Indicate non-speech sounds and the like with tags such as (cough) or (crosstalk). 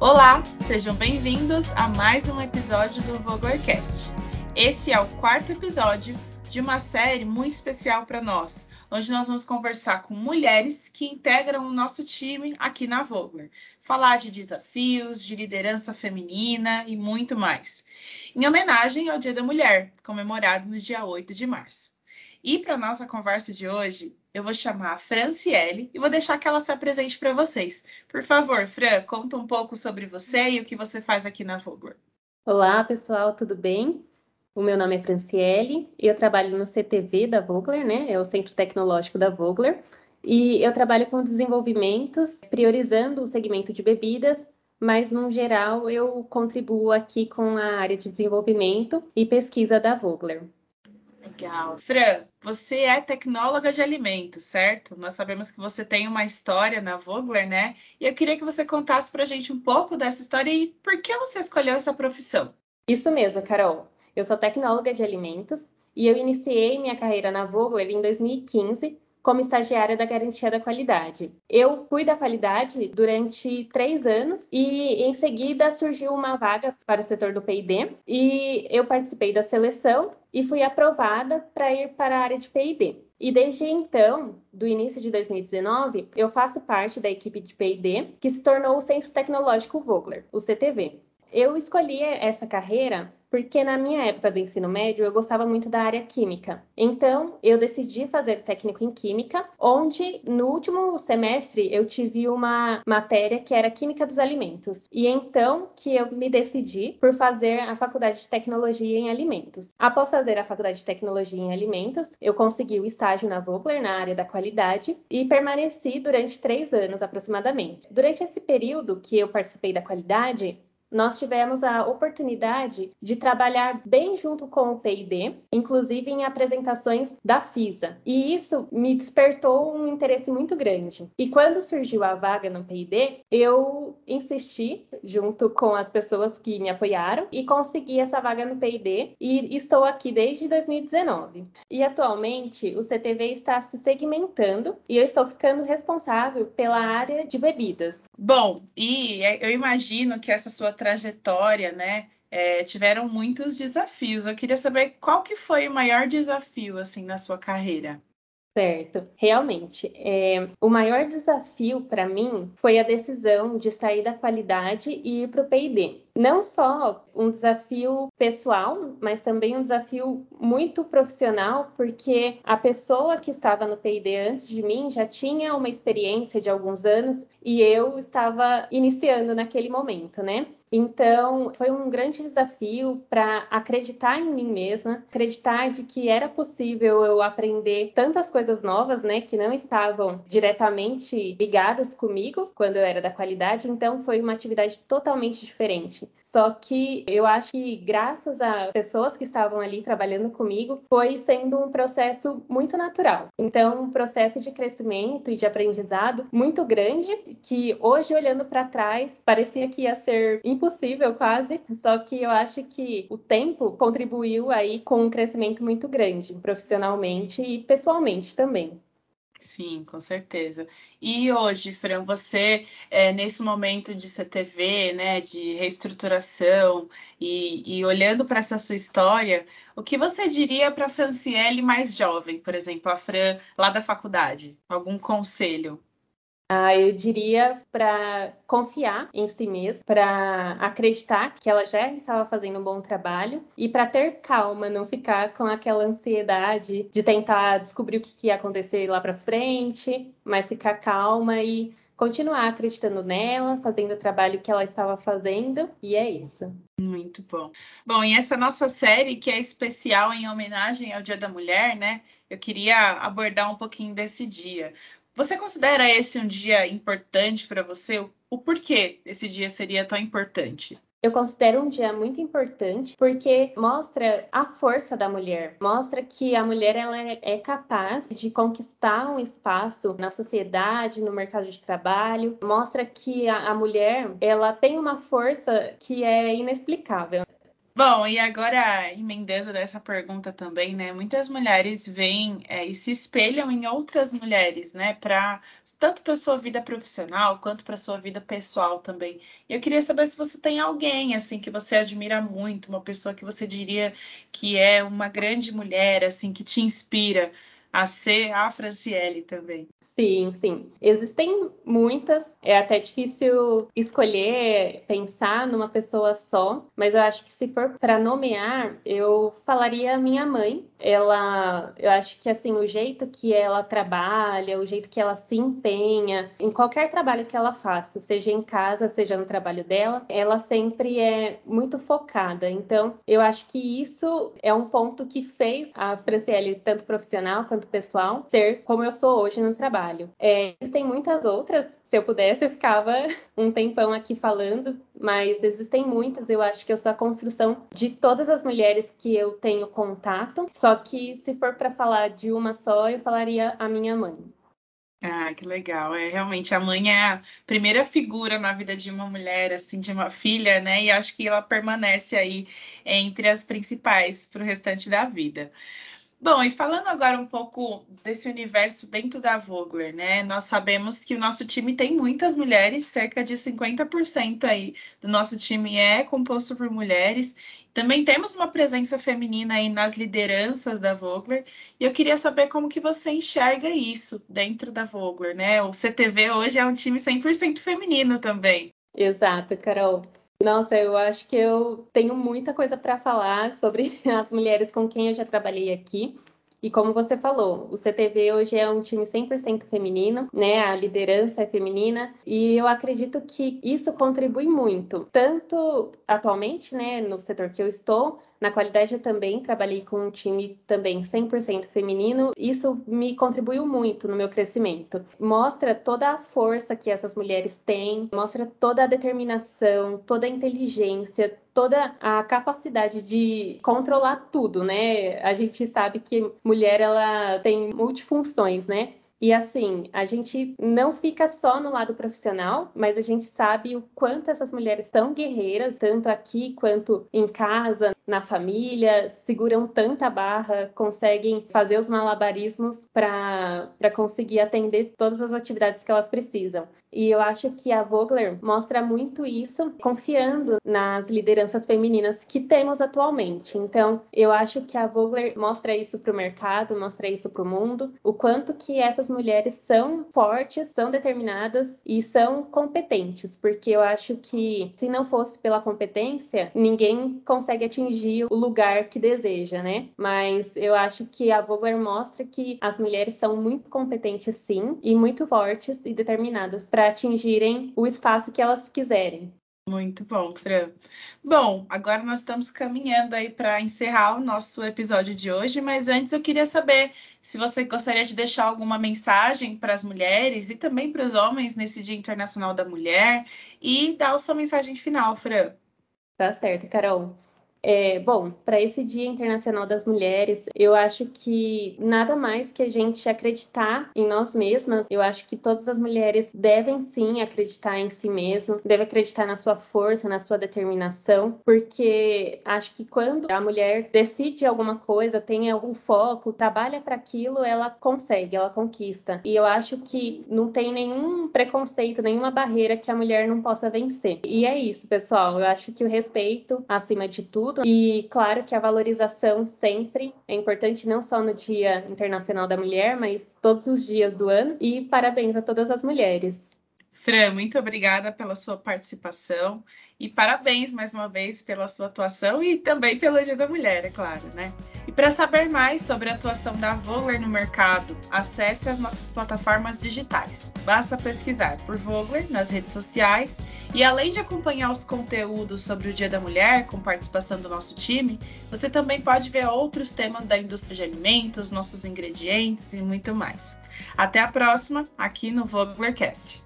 Olá, sejam bem-vindos a mais um episódio do Voglercast. Esse é o quarto episódio de uma série muito especial para nós, onde nós vamos conversar com mulheres que integram o nosso time aqui na Vogler, falar de desafios, de liderança feminina e muito mais, em homenagem ao Dia da Mulher, comemorado no dia 8 de março. E para nossa conversa de hoje, eu vou chamar a Franciele e vou deixar que ela se apresente para vocês. Por favor, Fran, conta um pouco sobre você e o que você faz aqui na Vogler. Olá, pessoal, tudo bem? O meu nome é Franciele, eu trabalho no CTV da Vogler, né? É o Centro Tecnológico da Vogler. E eu trabalho com desenvolvimentos, priorizando o segmento de bebidas, mas no geral eu contribuo aqui com a área de desenvolvimento e pesquisa da Vogler. Legal. Fran, você é tecnóloga de alimentos, certo? Nós sabemos que você tem uma história na Vogler, né? E eu queria que você contasse para a gente um pouco dessa história e por que você escolheu essa profissão. Isso mesmo, Carol. Eu sou tecnóloga de alimentos e eu iniciei minha carreira na Vogler em 2015 como estagiária da garantia da qualidade. Eu fui da qualidade durante três anos e em seguida surgiu uma vaga para o setor do P&D e eu participei da seleção e fui aprovada para ir para a área de P&D. E desde então, do início de 2019, eu faço parte da equipe de P&D que se tornou o Centro Tecnológico Vogler, o CTV. Eu escolhi essa carreira porque na minha época do ensino médio eu gostava muito da área química. Então, eu decidi fazer técnico em química, onde no último semestre eu tive uma matéria que era química dos alimentos. E então que eu me decidi por fazer a faculdade de tecnologia em alimentos. Após fazer a faculdade de tecnologia em alimentos, eu consegui o estágio na Vogler na área da qualidade e permaneci durante três anos aproximadamente. Durante esse período que eu participei da qualidade, nós tivemos a oportunidade de trabalhar bem junto com o PID, inclusive em apresentações da FISA. E isso me despertou um interesse muito grande. E quando surgiu a vaga no PID, eu insisti junto com as pessoas que me apoiaram e consegui essa vaga no PID e estou aqui desde 2019. E atualmente o CTV está se segmentando e eu estou ficando responsável pela área de bebidas. Bom, e eu imagino que essa sua trajetória, né, é, tiveram muitos desafios. Eu queria saber qual que foi o maior desafio assim na sua carreira. Certo, realmente. É, o maior desafio para mim foi a decisão de sair da qualidade e ir para o PD. Não só um desafio pessoal, mas também um desafio muito profissional, porque a pessoa que estava no PD antes de mim já tinha uma experiência de alguns anos e eu estava iniciando naquele momento, né? Então, foi um grande desafio para acreditar em mim mesma, acreditar de que era possível eu aprender tantas coisas novas, né, que não estavam diretamente ligadas comigo quando eu era da qualidade. Então, foi uma atividade totalmente diferente. Só que eu acho que, graças a pessoas que estavam ali trabalhando comigo, foi sendo um processo muito natural. Então, um processo de crescimento e de aprendizado muito grande, que hoje, olhando para trás, parecia que ia ser impossível quase. Só que eu acho que o tempo contribuiu aí com um crescimento muito grande, profissionalmente e pessoalmente também. Sim, com certeza. E hoje, Fran, você, é, nesse momento de CTV, né, de reestruturação, e, e olhando para essa sua história, o que você diria para a Franciele mais jovem, por exemplo, a Fran lá da faculdade? Algum conselho? Ah, eu diria para confiar em si mesma, para acreditar que ela já estava fazendo um bom trabalho e para ter calma, não ficar com aquela ansiedade de tentar descobrir o que ia acontecer lá para frente, mas ficar calma e continuar acreditando nela, fazendo o trabalho que ela estava fazendo, e é isso. Muito bom. Bom, e essa nossa série, que é especial em homenagem ao Dia da Mulher, né? Eu queria abordar um pouquinho desse dia. Você considera esse um dia importante para você? O porquê esse dia seria tão importante? Eu considero um dia muito importante porque mostra a força da mulher, mostra que a mulher ela é capaz de conquistar um espaço na sociedade, no mercado de trabalho, mostra que a, a mulher ela tem uma força que é inexplicável. Bom, e agora emendando nessa pergunta também, né? Muitas mulheres vêm é, e se espelham em outras mulheres, né? Para tanto para sua vida profissional quanto para sua vida pessoal também. E eu queria saber se você tem alguém assim que você admira muito, uma pessoa que você diria que é uma grande mulher, assim, que te inspira a ser a Franciele também. Sim, sim. Existem muitas. É até difícil escolher, pensar numa pessoa só, mas eu acho que se for para nomear, eu falaria minha mãe. Ela, eu acho que assim, o jeito que ela trabalha, o jeito que ela se empenha em qualquer trabalho que ela faça, seja em casa, seja no trabalho dela, ela sempre é muito focada. Então, eu acho que isso é um ponto que fez a Franciele, tanto profissional quanto pessoal, ser como eu sou hoje no trabalho trabalho. É, existem muitas outras, se eu pudesse, eu ficava (laughs) um tempão aqui falando, mas existem muitas. Eu acho que eu sou a construção de todas as mulheres que eu tenho contato. Só que se for para falar de uma só, eu falaria a minha mãe. Ah, que legal. É realmente a mãe é a primeira figura na vida de uma mulher, assim, de uma filha, né? E acho que ela permanece aí entre as principais para o restante da vida. Bom, e falando agora um pouco desse universo dentro da Vogler, né? Nós sabemos que o nosso time tem muitas mulheres, cerca de 50% aí do nosso time é composto por mulheres. Também temos uma presença feminina aí nas lideranças da Vogler, e eu queria saber como que você enxerga isso dentro da Vogler, né? O CTV hoje é um time 100% feminino também. Exato, Carol. Nossa, eu acho que eu tenho muita coisa para falar sobre (laughs) as mulheres com quem eu já trabalhei aqui. E como você falou, o CTV hoje é um time 100% feminino, né? A liderança é feminina e eu acredito que isso contribui muito, tanto atualmente, né, no setor que eu estou, na qualidade, eu também trabalhei com um time também 100% feminino. Isso me contribuiu muito no meu crescimento. Mostra toda a força que essas mulheres têm, mostra toda a determinação, toda a inteligência, toda a capacidade de controlar tudo, né? A gente sabe que mulher ela tem multifunções, né? E assim, a gente não fica só no lado profissional, mas a gente sabe o quanto essas mulheres são guerreiras, tanto aqui quanto em casa, na família, seguram tanta barra, conseguem fazer os malabarismos para conseguir atender todas as atividades que elas precisam. E eu acho que a Vogler mostra muito isso, confiando nas lideranças femininas que temos atualmente. Então, eu acho que a Vogler mostra isso para o mercado, mostra isso para o mundo, o quanto que essas mulheres são fortes, são determinadas e são competentes, porque eu acho que se não fosse pela competência, ninguém consegue atingir o lugar que deseja, né? Mas eu acho que a Vogler mostra que as mulheres são muito competentes sim e muito fortes e determinadas para para atingirem o espaço que elas quiserem. Muito bom, Fran. Bom, agora nós estamos caminhando aí para encerrar o nosso episódio de hoje, mas antes eu queria saber se você gostaria de deixar alguma mensagem para as mulheres e também para os homens nesse Dia Internacional da Mulher e dar a sua mensagem final, Fran. Tá certo, Carol. É, bom, para esse Dia Internacional das Mulheres, eu acho que nada mais que a gente acreditar em nós mesmas. Eu acho que todas as mulheres devem sim acreditar em si mesmas, devem acreditar na sua força, na sua determinação, porque acho que quando a mulher decide alguma coisa, tem algum foco, trabalha para aquilo, ela consegue, ela conquista. E eu acho que não tem nenhum preconceito, nenhuma barreira que a mulher não possa vencer. E é isso, pessoal. Eu acho que o respeito, acima de tudo, tudo. E claro que a valorização sempre é importante, não só no Dia Internacional da Mulher, mas todos os dias do ano. E parabéns a todas as mulheres. Fran, muito obrigada pela sua participação e parabéns mais uma vez pela sua atuação e também pelo Dia da Mulher, é claro, né? E para saber mais sobre a atuação da Vogler no mercado, acesse as nossas plataformas digitais. Basta pesquisar por Vogler nas redes sociais e além de acompanhar os conteúdos sobre o Dia da Mulher com participação do nosso time, você também pode ver outros temas da indústria de alimentos, nossos ingredientes e muito mais. Até a próxima aqui no Voglercast.